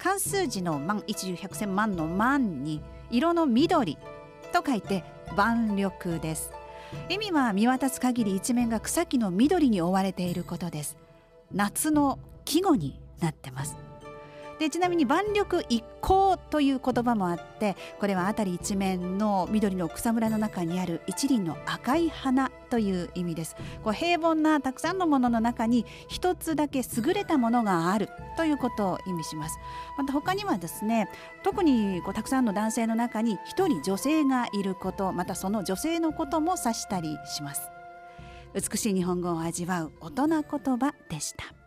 漢数字の万一十百千万の万に色の緑と書いて万緑です。意味は見渡す限り一面が草木の緑に覆われていることです。夏の季語になってます。でちなみに万緑一行という言葉もあってこれは辺り一面の緑の草むらの中にある一輪の赤い花という意味です。こう平凡なたくさんのものの中に一つだけ優れたものがあるということを意味します。また他にはですね特にこうたくさんの男性の中に一人女性がいることまたその女性のことも指したりします。美しい日本語を味わう大人言葉でした。